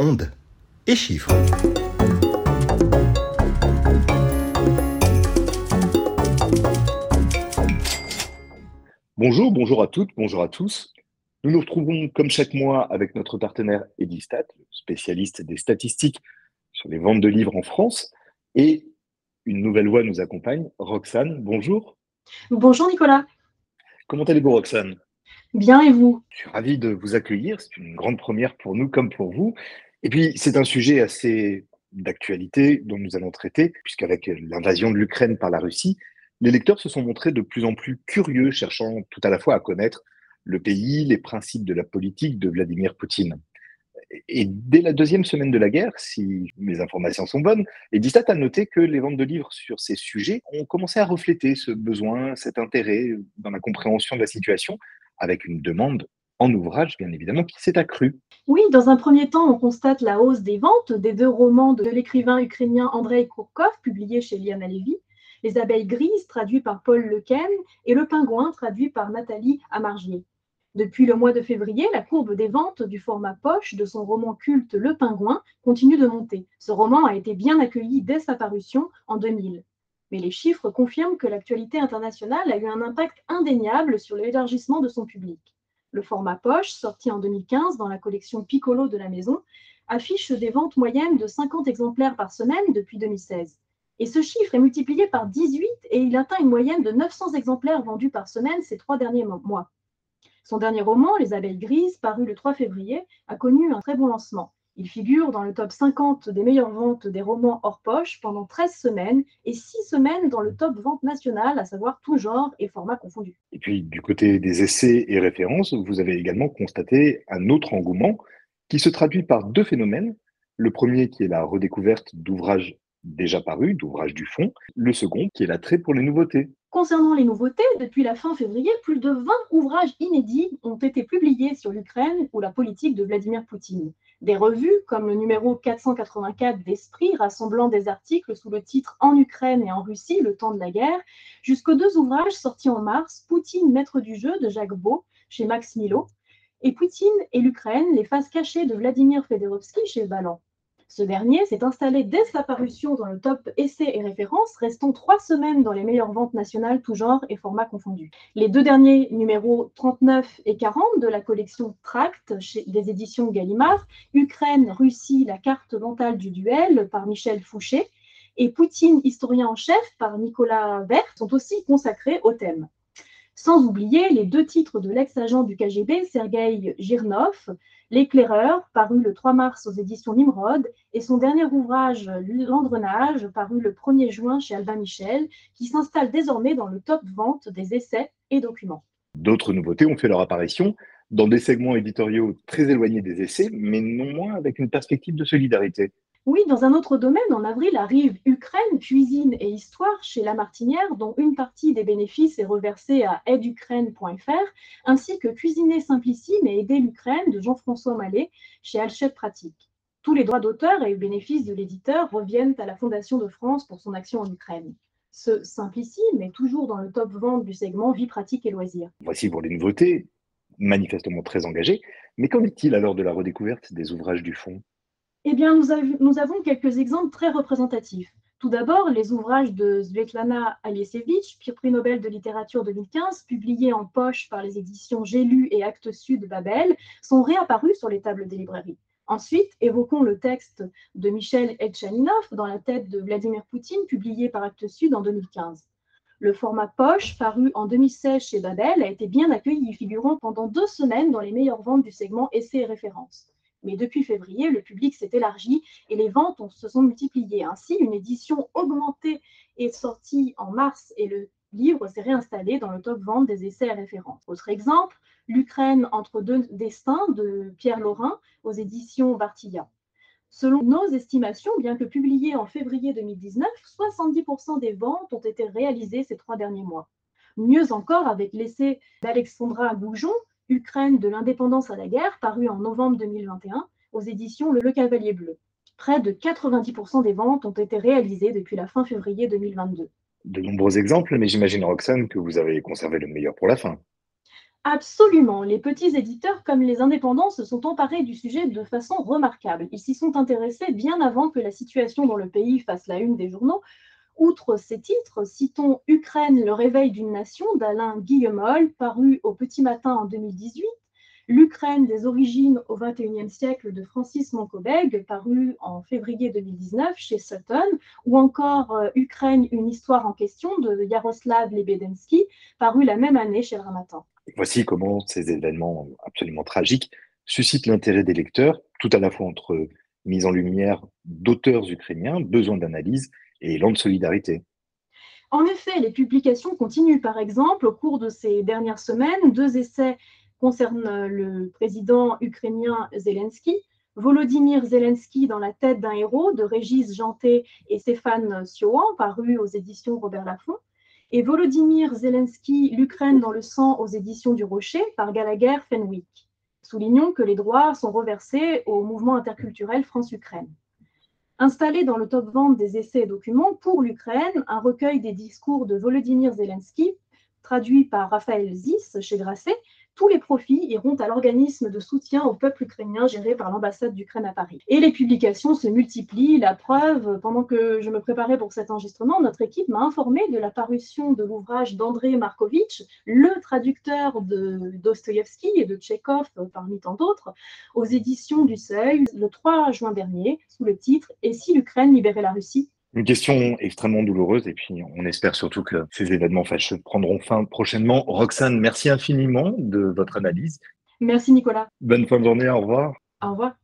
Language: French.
ondes et chiffres. Bonjour, bonjour à toutes, bonjour à tous. Nous nous retrouvons comme chaque mois avec notre partenaire Edistat, spécialiste des statistiques sur les ventes de livres en France. Et une nouvelle voix nous accompagne, Roxane, bonjour. Bonjour Nicolas. Comment allez-vous Roxane? Bien et vous? Je suis ravi de vous accueillir, c'est une grande première pour nous comme pour vous. Et puis c'est un sujet assez d'actualité dont nous allons traiter, puisqu'avec l'invasion de l'Ukraine par la Russie, les lecteurs se sont montrés de plus en plus curieux, cherchant tout à la fois à connaître le pays, les principes de la politique de Vladimir Poutine. Et dès la deuxième semaine de la guerre, si mes informations sont bonnes, Edistat a noté que les ventes de livres sur ces sujets ont commencé à refléter ce besoin, cet intérêt dans la compréhension de la situation, avec une demande en ouvrage, bien évidemment, qui s'est accrue. Oui, dans un premier temps, on constate la hausse des ventes des deux romans de l'écrivain ukrainien Andrei Kourkov, publiés chez Liana Levy, Les abeilles grises, traduit par Paul Lequen, et Le pingouin, traduit par Nathalie Amargier. Depuis le mois de février, la courbe des ventes du format poche de son roman culte Le Pingouin continue de monter. Ce roman a été bien accueilli dès sa parution en 2000. Mais les chiffres confirment que l'actualité internationale a eu un impact indéniable sur l'élargissement de son public. Le format poche, sorti en 2015 dans la collection Piccolo de la maison, affiche des ventes moyennes de 50 exemplaires par semaine depuis 2016. Et ce chiffre est multiplié par 18 et il atteint une moyenne de 900 exemplaires vendus par semaine ces trois derniers mois. Son dernier roman, Les abeilles grises, paru le 3 février, a connu un très bon lancement. Il figure dans le top 50 des meilleures ventes des romans hors poche pendant 13 semaines et 6 semaines dans le top vente national, à savoir tout genre et format confondus. Et puis, du côté des essais et références, vous avez également constaté un autre engouement qui se traduit par deux phénomènes. Le premier qui est la redécouverte d'ouvrages déjà parus, d'ouvrages du fond. Le second qui est l'attrait pour les nouveautés. Concernant les nouveautés, depuis la fin février, plus de 20 ouvrages inédits ont été publiés sur l'Ukraine ou la politique de Vladimir Poutine. Des revues, comme le numéro 484 d'Esprit, rassemblant des articles sous le titre En Ukraine et en Russie, le temps de la guerre, jusqu'aux deux ouvrages sortis en mars, Poutine, maître du jeu de Jacques Beau, chez Max Milo, et Poutine et l'Ukraine, les faces cachées de Vladimir Fedorovski chez Ballant. Ce dernier s'est installé dès sa parution dans le top essais et références, restant trois semaines dans les meilleures ventes nationales, tout genre et formats confondus. Les deux derniers numéros 39 et 40 de la collection Tract des éditions Gallimard, Ukraine, Russie, la carte mentale du duel par Michel Fouché, et Poutine, historien en chef par Nicolas Vert, sont aussi consacrés au thème. Sans oublier les deux titres de l'ex-agent du KGB, Sergei Girnov, L'éclaireur, paru le 3 mars aux éditions Nimrod, et son dernier ouvrage, L'engrenage, paru le 1er juin chez Albin Michel, qui s'installe désormais dans le top vente des essais et documents. D'autres nouveautés ont fait leur apparition dans des segments éditoriaux très éloignés des essais, mais non moins avec une perspective de solidarité. Oui, dans un autre domaine, en avril arrive Ukraine, cuisine et histoire chez La Martinière, dont une partie des bénéfices est reversée à aideukraine.fr, ainsi que Cuisiner Simplissime et Aider l'Ukraine de Jean-François Mallet chez Alchette Pratique. Tous les droits d'auteur et bénéfices de l'éditeur reviennent à la Fondation de France pour son action en Ukraine. Ce Simplissime est toujours dans le top vente du segment Vie pratique et loisirs. Voici pour les nouveautés, manifestement très engagées, mais qu'en est-il alors de la redécouverte des ouvrages du fond? Eh bien, nous, avons quelques exemples très représentatifs. Tout d'abord, les ouvrages de Svetlana Aliesevich, prix Nobel de littérature 2015, publiés en poche par les éditions J'ai lu et Actes Sud Babel, sont réapparus sur les tables des librairies. Ensuite, évoquons le texte de Michel Etchaninov dans la tête de Vladimir Poutine, publié par Actes Sud en 2015. Le format poche, paru en 2016 chez Babel, a été bien accueilli, figurant pendant deux semaines dans les meilleures ventes du segment Essais et références. Mais depuis février, le public s'est élargi et les ventes se sont multipliées. Ainsi, une édition augmentée est sortie en mars et le livre s'est réinstallé dans le top vente des essais et références. Autre exemple, L'Ukraine entre deux destins de Pierre Laurin aux éditions Bartilla. Selon nos estimations, bien que publiées en février 2019, 70% des ventes ont été réalisées ces trois derniers mois. Mieux encore, avec l'essai d'Alexandra Goujon, Ukraine de l'indépendance à la guerre, paru en novembre 2021 aux éditions Le Cavalier Bleu. Près de 90% des ventes ont été réalisées depuis la fin février 2022. De nombreux exemples, mais j'imagine, Roxane, que vous avez conservé le meilleur pour la fin. Absolument. Les petits éditeurs comme les indépendants se sont emparés du sujet de façon remarquable. Ils s'y sont intéressés bien avant que la situation dans le pays fasse la une des journaux. Outre ces titres, citons Ukraine, le réveil d'une nation d'Alain Guillemol, paru au Petit Matin en 2018, L'Ukraine des origines au XXIe siècle de Francis Monkobeg, paru en février 2019 chez Sutton, ou encore euh, Ukraine, une histoire en question de Yaroslav Lebedensky, paru la même année chez le Ramatan. Voici comment ces événements absolument tragiques suscitent l'intérêt des lecteurs, tout à la fois entre mise en lumière d'auteurs ukrainiens, besoin d'analyse et élan de solidarité. En effet, les publications continuent. Par exemple, au cours de ces dernières semaines, deux essais concernent le président ukrainien Zelensky. Volodymyr Zelensky dans la tête d'un héros de Régis Janté et Stéphane Sioan, paru aux éditions Robert Laffont et Volodymyr Zelensky, L'Ukraine dans le sang aux éditions du Rocher par Gallagher Fenwick. Soulignons que les droits sont reversés au mouvement interculturel France-Ukraine. Installé dans le top vente des essais et documents pour l'Ukraine, un recueil des discours de Volodymyr Zelensky, traduit par Raphaël Zis chez Grasset, tous les profits iront à l'organisme de soutien au peuple ukrainien géré par l'ambassade d'Ukraine à Paris. Et les publications se multiplient. La preuve, pendant que je me préparais pour cet enregistrement, notre équipe m'a informé de la parution de l'ouvrage d'André Markovitch, le traducteur de Dostoïevski et de Tchekhov, parmi tant d'autres, aux éditions du Seuil, le 3 juin dernier, sous le titre Et si l'Ukraine libérait la Russie? Une question extrêmement douloureuse et puis on espère surtout que ces événements fâcheux prendront fin prochainement. Roxane, merci infiniment de votre analyse. Merci Nicolas. Bonne fin de journée, au revoir. Au revoir.